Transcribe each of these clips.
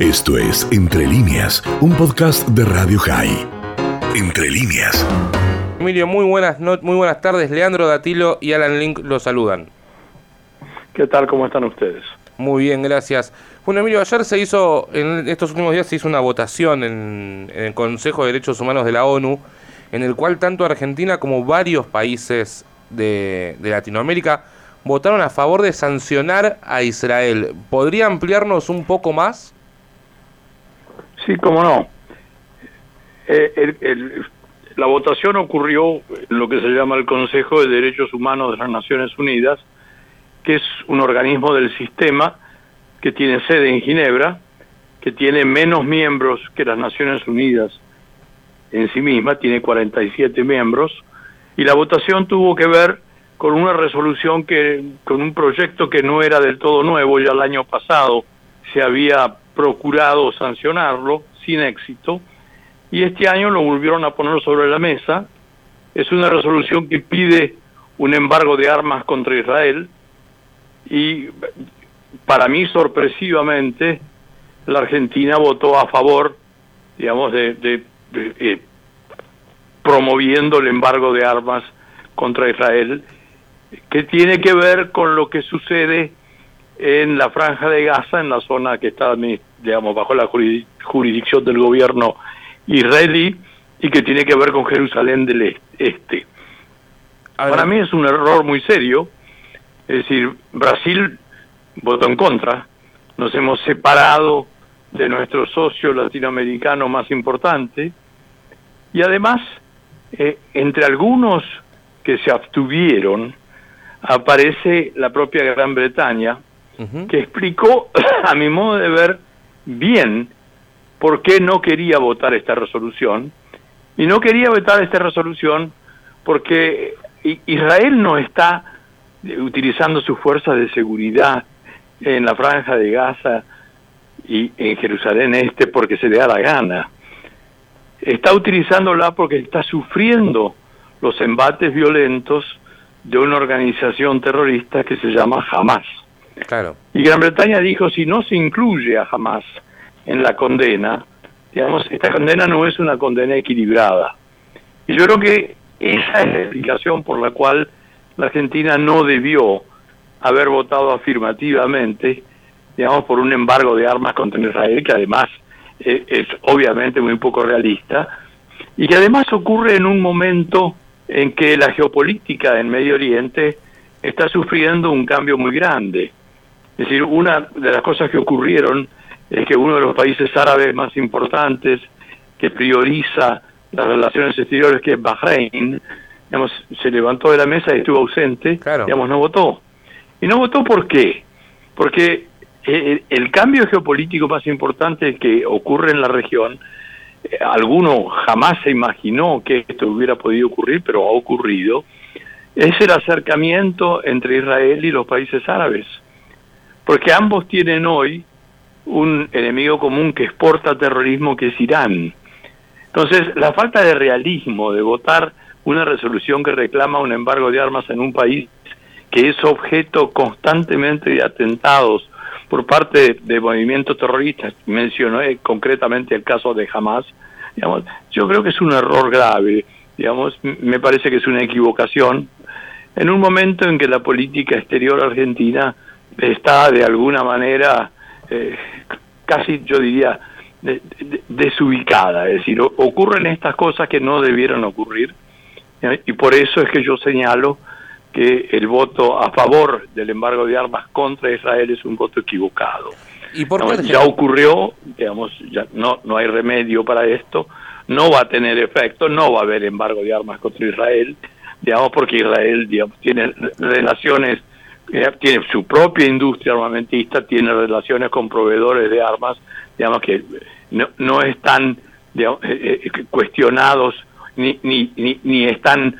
Esto es Entre líneas, un podcast de Radio High. Entre líneas. Emilio, muy buenas, muy buenas tardes. Leandro Datilo y Alan Link los saludan. ¿Qué tal? ¿Cómo están ustedes? Muy bien, gracias. Bueno, Emilio, ayer se hizo, en estos últimos días se hizo una votación en, en el Consejo de Derechos Humanos de la ONU, en el cual tanto Argentina como varios países de, de Latinoamérica votaron a favor de sancionar a Israel. ¿Podría ampliarnos un poco más? Sí, cómo no. Eh, la votación ocurrió en lo que se llama el Consejo de Derechos Humanos de las Naciones Unidas, que es un organismo del sistema que tiene sede en Ginebra, que tiene menos miembros que las Naciones Unidas en sí misma, tiene 47 miembros, y la votación tuvo que ver con una resolución que, con un proyecto que no era del todo nuevo, ya el año pasado se había procurado sancionarlo sin éxito, y este año lo volvieron a poner sobre la mesa. Es una resolución que pide un embargo de armas contra Israel y para mí sorpresivamente la Argentina votó a favor, digamos, de, eh, promoviendo el embargo de armas contra Israel, que tiene que ver con lo que sucede en la franja de Gaza, en la zona que está, digamos, bajo la jurisdicción del gobierno israelí y que tiene que ver con Jerusalén del Este. Para mí es un error muy serio, es decir, Brasil votó en contra, nos hemos separado de nuestro socio latinoamericano más importante. Y además, eh, entre algunos que se abstuvieron, aparece la propia Gran Bretaña, que explicó, a mi modo de ver, bien por qué no quería votar esta resolución. Y no quería votar esta resolución porque Israel no está utilizando sus fuerzas de seguridad en la franja de Gaza y en Jerusalén Este porque se le da la gana. Está utilizándola porque está sufriendo los embates violentos de una organización terrorista que se llama Hamas. Y Gran Bretaña dijo, si no se incluye a Hamas en la condena, digamos, esta condena no es una condena equilibrada. Y yo creo que esa es la explicación por la cual la Argentina no debió haber votado afirmativamente, digamos, por un embargo de armas contra Israel, que además eh, es obviamente muy poco realista, y que además ocurre en un momento en que la geopolítica en Medio Oriente está sufriendo un cambio muy grande. Es decir, una de las cosas que ocurrieron es que uno de los países árabes más importantes que prioriza las relaciones exteriores, que es Bahrein, digamos, se levantó de la mesa y estuvo ausente, digamos, no votó. ¿Y no votó por qué? Porque el, el cambio geopolítico más importante que ocurre en la región, eh, alguno jamás se imaginó que esto hubiera podido ocurrir, pero ha ocurrido, es el acercamiento entre Israel y los países árabes porque ambos tienen hoy un enemigo común que exporta terrorismo, que es Irán. Entonces, la falta de realismo de votar una resolución que reclama un embargo de armas en un país que es objeto constantemente de atentados por parte de, movimientos terroristas, mencioné concretamente el caso de Hamas, digamos, yo creo que es un error grave, digamos, me parece que es una equivocación en un momento en que la política exterior argentina está de alguna manera eh, casi yo diría desubicada, es decir, ocurren estas cosas que no debieron ocurrir y por eso es que yo señalo que el voto a favor del embargo de armas contra Israel es un voto equivocado. ¿Y por ya ocurrió, digamos, ya no, no hay remedio para esto, no va a tener efecto, no va a haber embargo de armas contra Israel, digamos, porque Israel digamos, tiene relaciones tiene su propia industria armamentista, tiene relaciones con proveedores de armas, digamos que no, no están eh, eh, cuestionados ni, ni, ni, están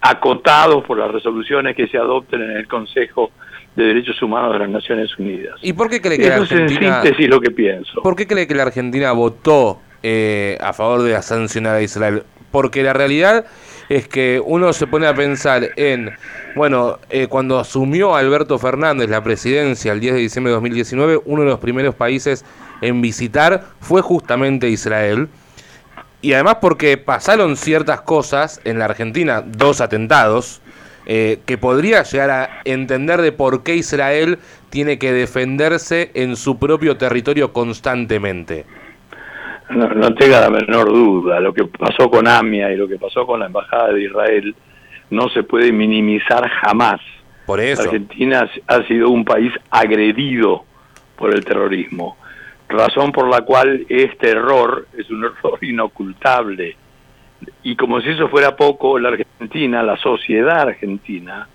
acotados por las resoluciones que se adopten en el Consejo de Derechos Humanos de las Naciones Unidas. ¿Y por qué cree que la Argentina... síntesis lo que pienso. ¿Por qué cree que la Argentina votó eh, a favor de sancionar a Israel? Porque la realidad es que uno se pone a pensar en, bueno, eh, cuando asumió Alberto Fernández la presidencia el 10 de diciembre de 2019, uno de los primeros países en visitar fue justamente Israel. Y además porque pasaron ciertas cosas en la Argentina, dos atentados, eh, que podría llegar a entender de por qué Israel tiene que defenderse en su propio territorio constantemente. No, tenga la menor duda, lo que pasó con AMIA y lo que pasó con la Embajada de Israel no se puede minimizar jamás. Por eso. Argentina ha sido un país agredido por el terrorismo, razón por la cual este error es un error inocultable y como si eso fuera poco, la Argentina, la sociedad argentina,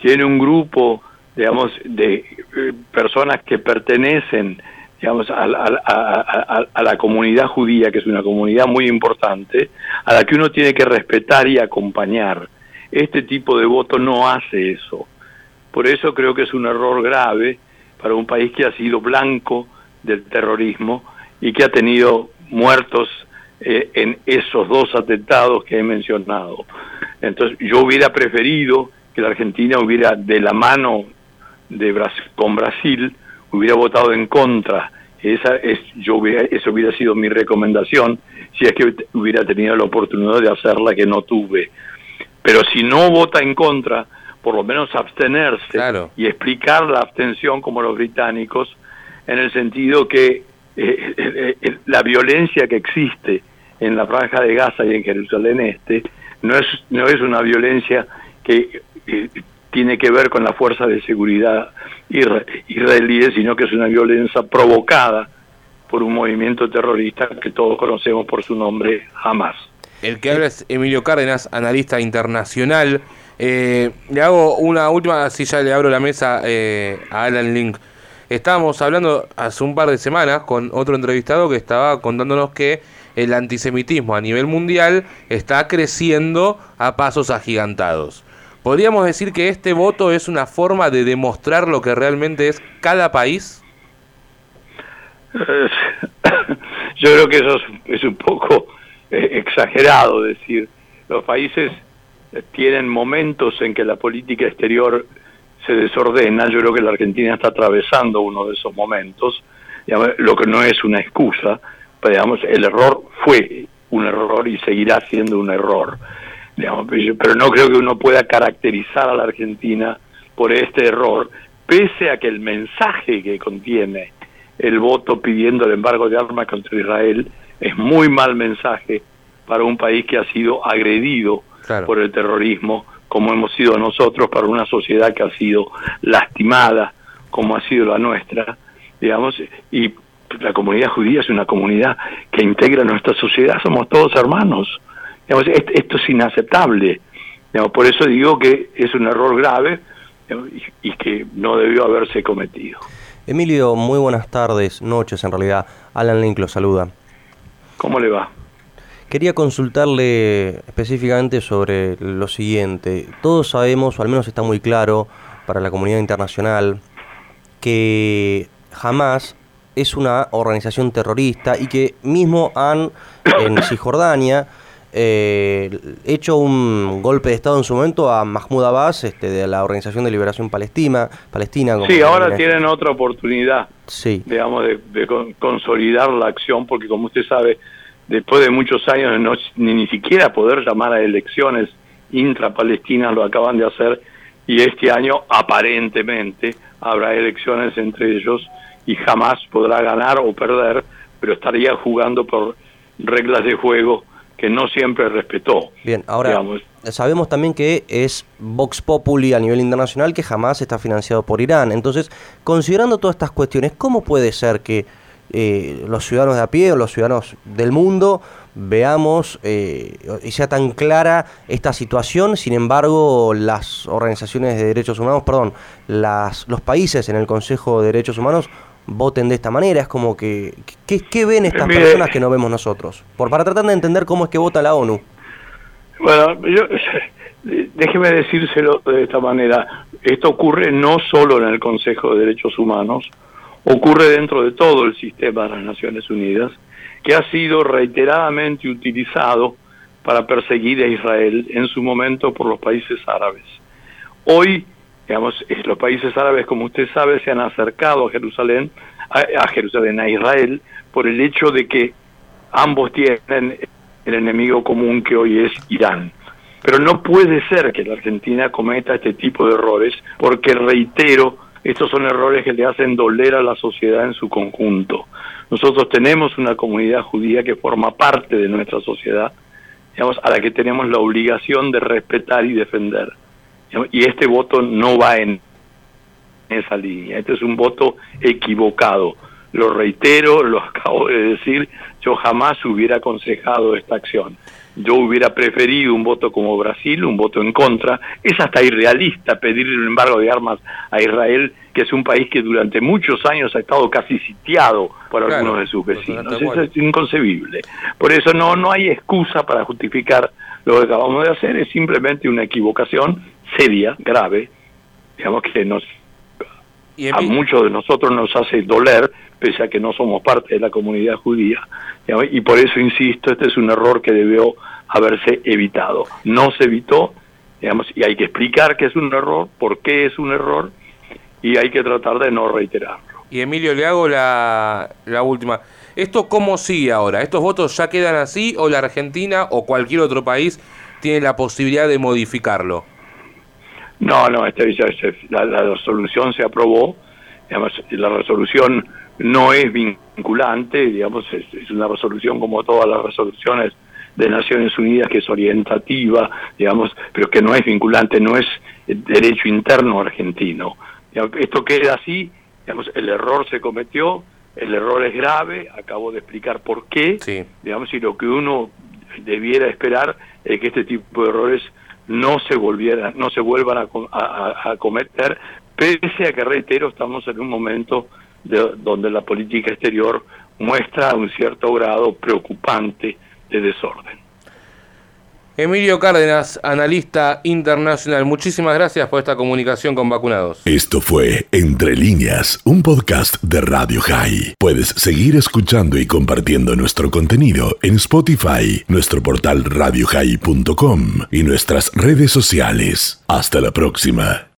tiene un grupo, digamos, de eh, personas que pertenecen, digamos, a, a, la comunidad judía, que es una comunidad muy importante, a la que uno tiene que respetar y acompañar. Este tipo de voto no hace eso. Por eso creo que es un error grave para un país que ha sido blanco del terrorismo y que ha tenido muertos eh, en esos dos atentados que he mencionado. Entonces yo hubiera preferido que la Argentina hubiera de la mano de con Brasil hubiera votado en contra. Esa es yo hubiera, eso hubiera sido mi recomendación si es que hubiera tenido la oportunidad de hacerla que no tuve. Pero si no vota en contra, por lo menos abstenerse y explicar la abstención como los británicos en el sentido que eh, eh, la violencia que existe en la franja de Gaza y en Jerusalén Este no es, no es una violencia que tiene que ver con la fuerza de seguridad israelíes, sino que es una violencia provocada por un movimiento terrorista que todos conocemos por su nombre, Hamas. El que habla es Emilio Cárdenas, analista internacional. Eh, le hago una última, si ya le abro la mesa eh, a Alan Link. Estábamos hablando hace un par de semanas con otro entrevistado que estaba contándonos que el antisemitismo a nivel mundial está creciendo a pasos agigantados. ¿Podríamos decir que este voto es una forma de demostrar lo que realmente es cada país? Yo creo que eso es, un poco eh, exagerado decir. Los países tienen momentos en que la política exterior se desordena. Yo creo que la Argentina está atravesando uno de esos momentos, lo que no es una excusa, digamos, el error fue un error y seguirá siendo un error. Digamos, pero no creo que uno pueda caracterizar a la Argentina por este error, pese a que el mensaje que contiene el voto pidiendo el embargo de armas contra Israel es muy mal mensaje para un país que ha sido agredido por el terrorismo, como hemos sido nosotros, para una sociedad que ha sido lastimada, como ha sido la nuestra, digamos, y la comunidad judía es una comunidad que integra nuestra sociedad, somos todos hermanos. Esto es inaceptable. por eso digo que es un error grave y, que no debió haberse cometido. Emilio, muy buenas tardes, noches en realidad. Alan Link lo saluda. ¿Cómo le va? Quería consultarle específicamente sobre lo siguiente. Todos sabemos, o al menos está muy claro para la comunidad internacional, que jamás es una organización terrorista y que mismo han en Cisjordania eh, hecho un golpe de Estado en su momento a Mahmoud Abbas este, de la Organización de Liberación Palestina. Palestina sí, ahora tienen otra oportunidad, sí. digamos, de, consolidar la acción, porque como usted sabe, después de muchos años de no, ni, ni siquiera poder llamar a elecciones intrapalestinas, lo acaban de hacer, y este año aparentemente habrá elecciones entre ellos y jamás podrá ganar o perder, pero estaría jugando por reglas de juego que no siempre respetó. Bien, ahora sabemos también que es Vox Populi a nivel internacional que jamás está financiado por Irán. Entonces, considerando todas estas cuestiones, ¿cómo puede ser que eh, los ciudadanos de a pie o los ciudadanos del mundo veamos eh, y sea tan clara esta situación, sin embargo las organizaciones de derechos humanos, perdón, las, los países en el Consejo de Derechos Humanos voten de esta manera. Es como que, ¿qué, ven estas personas que no vemos nosotros? Por, para tratar de entender cómo es que vota la ONU. Bueno, yo, déjeme decírselo de esta manera. Esto ocurre no solo en el Consejo de Derechos Humanos, ocurre dentro de todo el sistema de las Naciones Unidas, que ha sido reiteradamente utilizado para perseguir a Israel en su momento por los países árabes. Hoy digamos, los países árabes, como usted sabe, se han acercado a Jerusalén a, Jerusalén, a Israel, por el hecho de que ambos tienen el enemigo común que hoy es Irán. Pero no puede ser que la Argentina cometa este tipo de errores, porque reitero, estos son errores que le hacen doler a la sociedad en su conjunto. Nosotros tenemos una comunidad judía que forma parte de nuestra sociedad, digamos, a la que tenemos la obligación de respetar y defender. Y este voto no va en esa línea. Este es un voto equivocado. Lo reitero, lo acabo de decir, yo jamás hubiera aconsejado esta acción. Yo hubiera preferido un voto como Brasil, un voto en contra. Es hasta irrealista pedir el embargo de armas a Israel, que es un país que durante muchos años ha estado casi sitiado por algunos de sus vecinos. Eso es inconcebible. Por eso no, no hay excusa para justificar lo que acabamos de hacer, es simplemente una equivocación seria, grave, digamos que nos a muchos de nosotros nos hace doler, pese a que no somos parte de la comunidad judía. Y por eso insisto, este es un error que debió haberse evitado. No se evitó, digamos, y hay que explicar que es un error, por qué es un error, y hay que tratar de no reiterarlo. Y Emilio, le hago la, la última. ¿Esto cómo sigue ahora? ¿Estos votos ya quedan así o la Argentina o cualquier otro país tiene la posibilidad de modificarlo? No, no, este, la, la, resolución se aprobó, la resolución no es vinculante, digamos, es, una resolución como todas las resoluciones de Naciones Unidas que es orientativa, digamos, pero que no es vinculante, no es derecho interno argentino. Esto queda así, digamos, el error se cometió, el error es grave, acabo de explicar por qué, digamos, y lo que uno debiera esperar es que este tipo de errores no se volvieran, no se vuelvan a, cometer, pese a que reitero, estamos en un momento de, donde la política exterior muestra un cierto grado preocupante de desorden. Emilio Cárdenas, analista internacional, muchísimas gracias por esta comunicación con vacunados. Esto fue Entre líneas, un podcast de Radio High. Puedes seguir escuchando y compartiendo nuestro contenido en Spotify, nuestro portal radiohigh.com y nuestras redes sociales. Hasta la próxima.